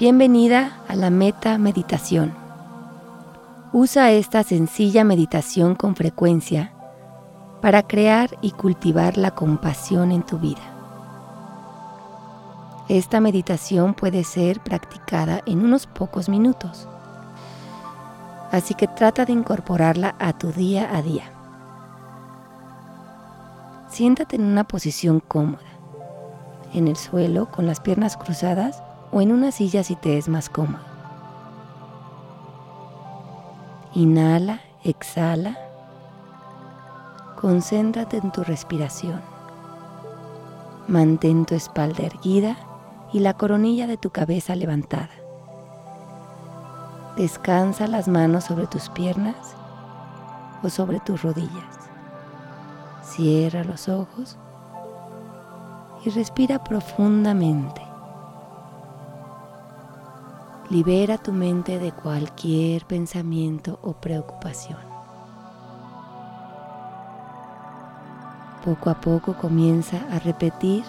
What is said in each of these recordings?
Bienvenida a la Meta Meditación. Usa esta sencilla meditación con frecuencia para crear y cultivar la compasión en tu vida. Esta meditación puede ser practicada en unos pocos minutos, así que trata de incorporarla a tu día a día. Siéntate en una posición cómoda, en el suelo con las piernas cruzadas o en una silla si te es más cómodo. Inhala, exhala. Concéntrate en tu respiración. Mantén tu espalda erguida y la coronilla de tu cabeza levantada. Descansa las manos sobre tus piernas o sobre tus rodillas. Cierra los ojos y respira profundamente. Libera tu mente de cualquier pensamiento o preocupación. Poco a poco comienza a repetir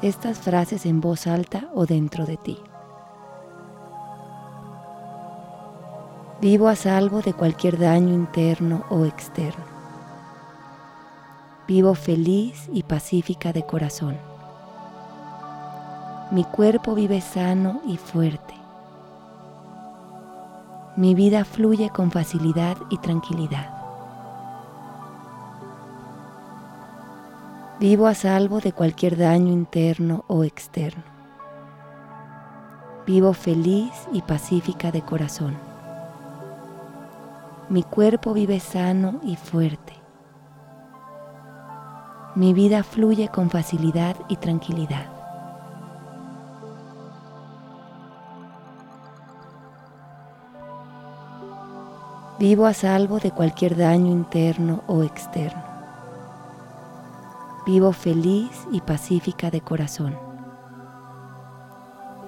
estas frases en voz alta o dentro de ti. Vivo a salvo de cualquier daño interno o externo. Vivo feliz y pacífica de corazón. Mi cuerpo vive sano y fuerte. Mi vida fluye con facilidad y tranquilidad. Vivo a salvo de cualquier daño interno o externo. Vivo feliz y pacífica de corazón. Mi cuerpo vive sano y fuerte. Mi vida fluye con facilidad y tranquilidad. Vivo a salvo de cualquier daño interno o externo. Vivo feliz y pacífica de corazón.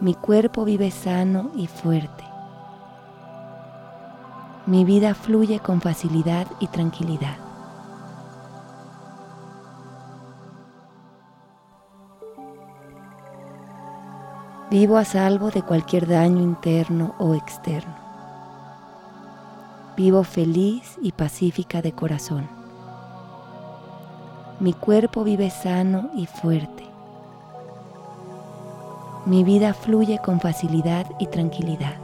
Mi cuerpo vive sano y fuerte. Mi vida fluye con facilidad y tranquilidad. Vivo a salvo de cualquier daño interno o externo. Vivo feliz y pacífica de corazón. Mi cuerpo vive sano y fuerte. Mi vida fluye con facilidad y tranquilidad.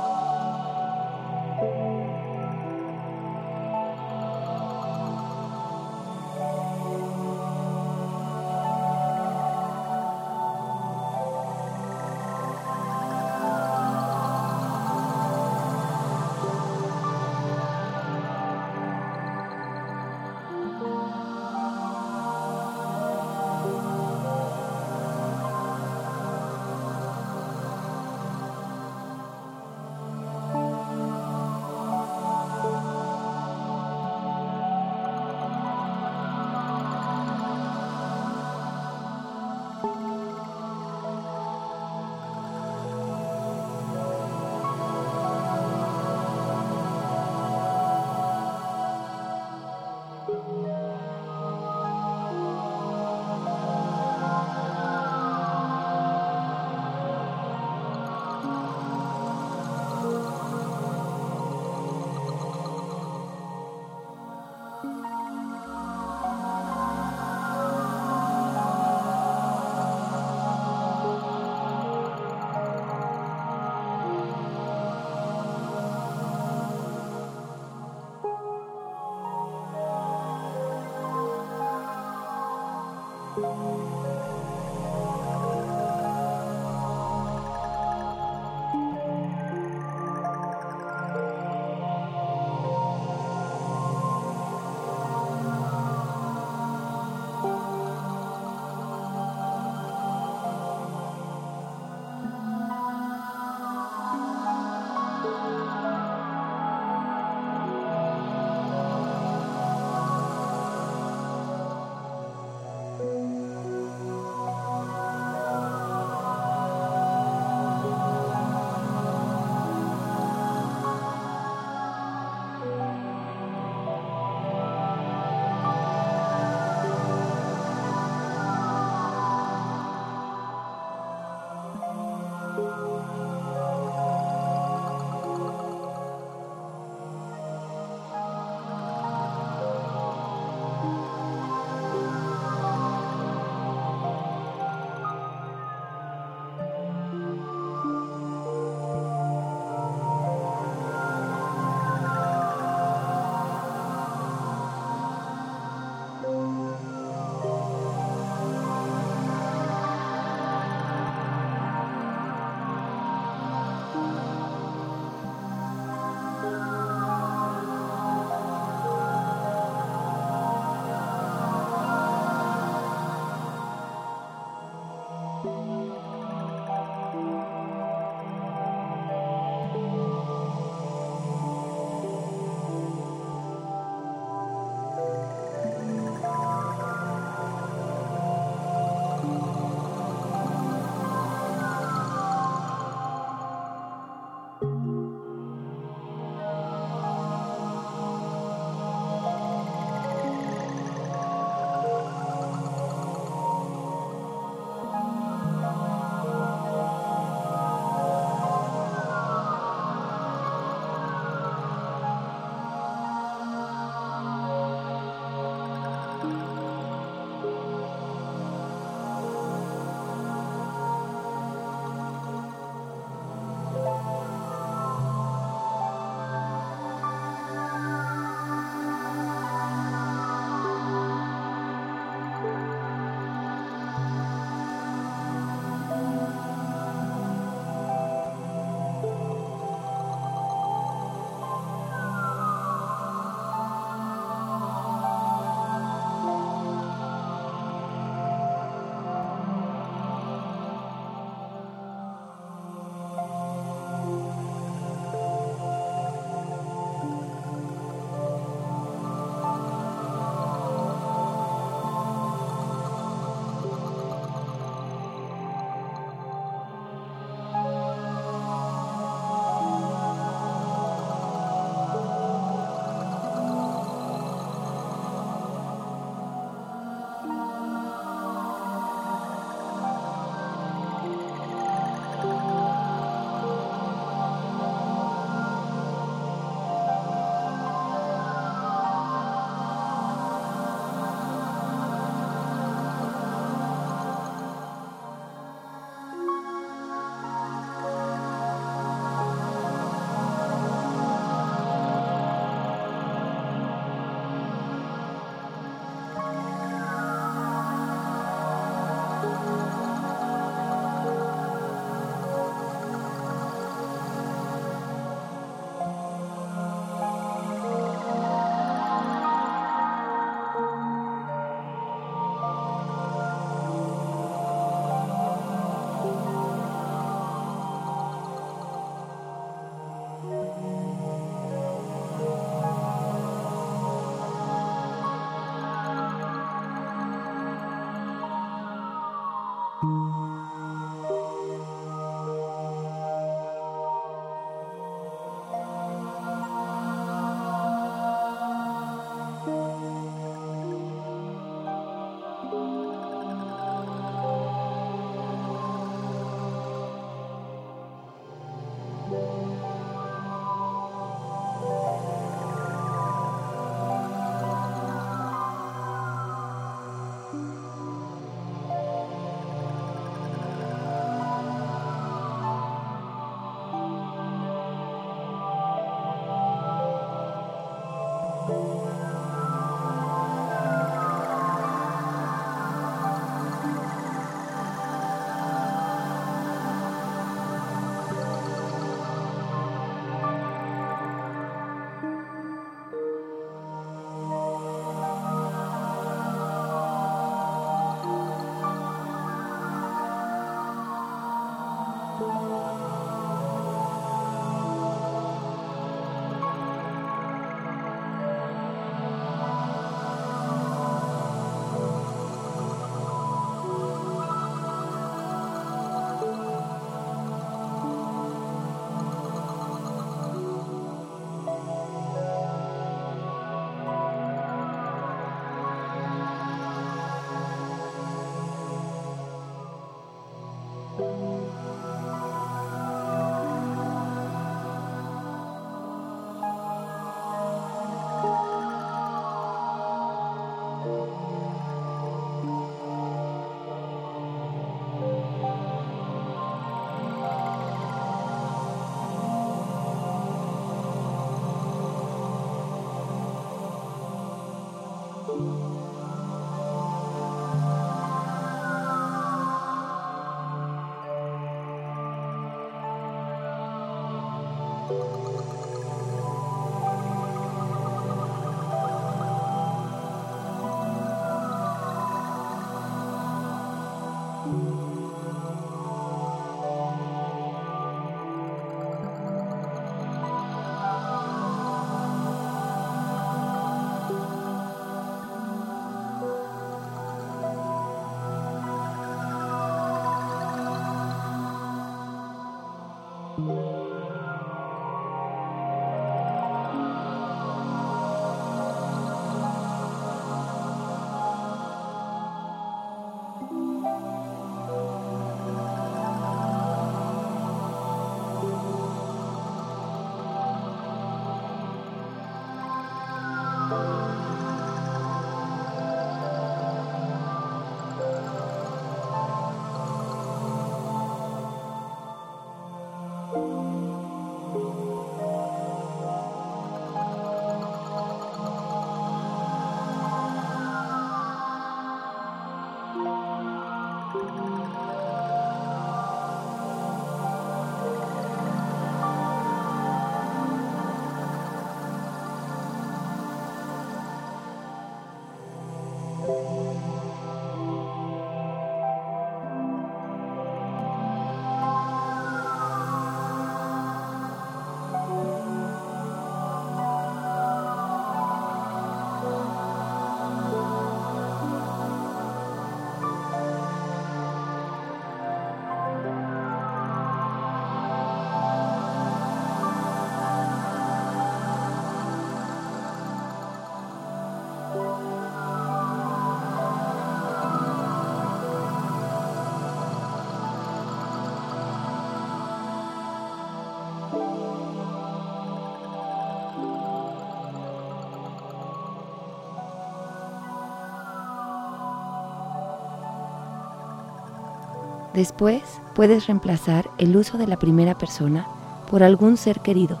Después puedes reemplazar el uso de la primera persona por algún ser querido,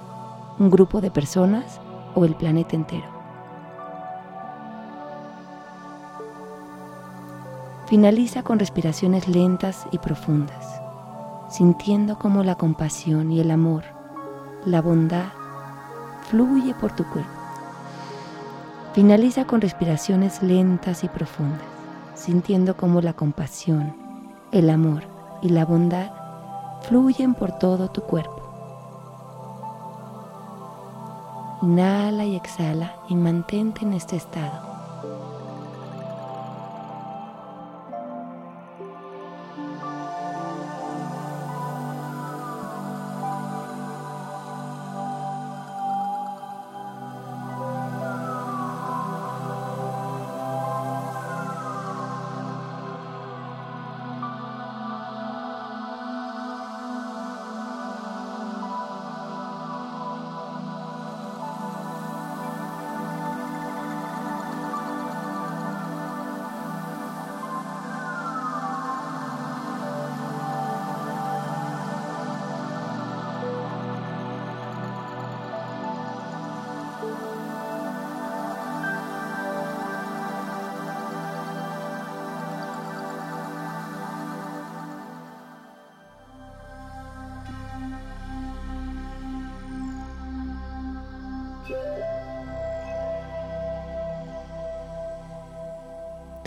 un grupo de personas o el planeta entero. Finaliza con respiraciones lentas y profundas, sintiendo cómo la compasión y el amor, la bondad, fluye por tu cuerpo. Finaliza con respiraciones lentas y profundas, sintiendo cómo la compasión, el amor y la bondad fluyen por todo tu cuerpo. Inhala y exhala y mantente en este estado.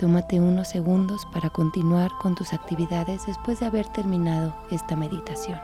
Tómate unos segundos para continuar con tus actividades después de haber terminado esta meditación.